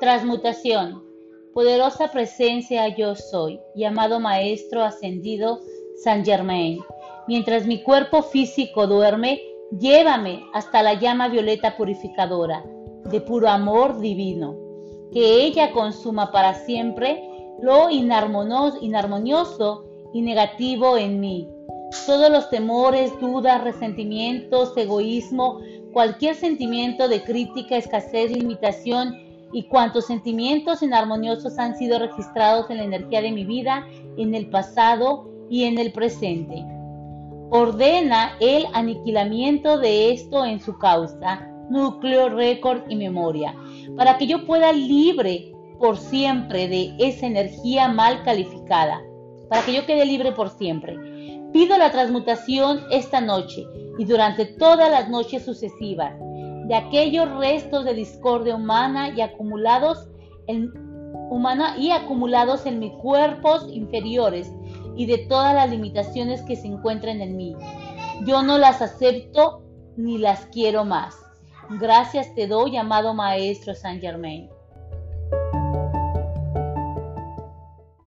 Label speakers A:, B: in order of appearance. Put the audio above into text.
A: Transmutación. Poderosa presencia yo soy, llamado Maestro Ascendido San Germain. Mientras mi cuerpo físico duerme, llévame hasta la llama violeta purificadora de puro amor divino. Que ella consuma para siempre lo inarmonioso y negativo en mí. Todos los temores, dudas, resentimientos, egoísmo, cualquier sentimiento de crítica, escasez, limitación y cuantos sentimientos inarmoniosos han sido registrados en la energía de mi vida, en el pasado y en el presente. Ordena el aniquilamiento de esto en su causa, núcleo, récord y memoria, para que yo pueda libre por siempre de esa energía mal calificada, para que yo quede libre por siempre. Pido la transmutación esta noche y durante todas las noches sucesivas de aquellos restos de discordia humana y acumulados en, humana y acumulados en mis cuerpos inferiores y de todas las limitaciones que se encuentran en mí. Yo no las acepto ni las quiero más. Gracias te doy, amado Maestro Saint Germain.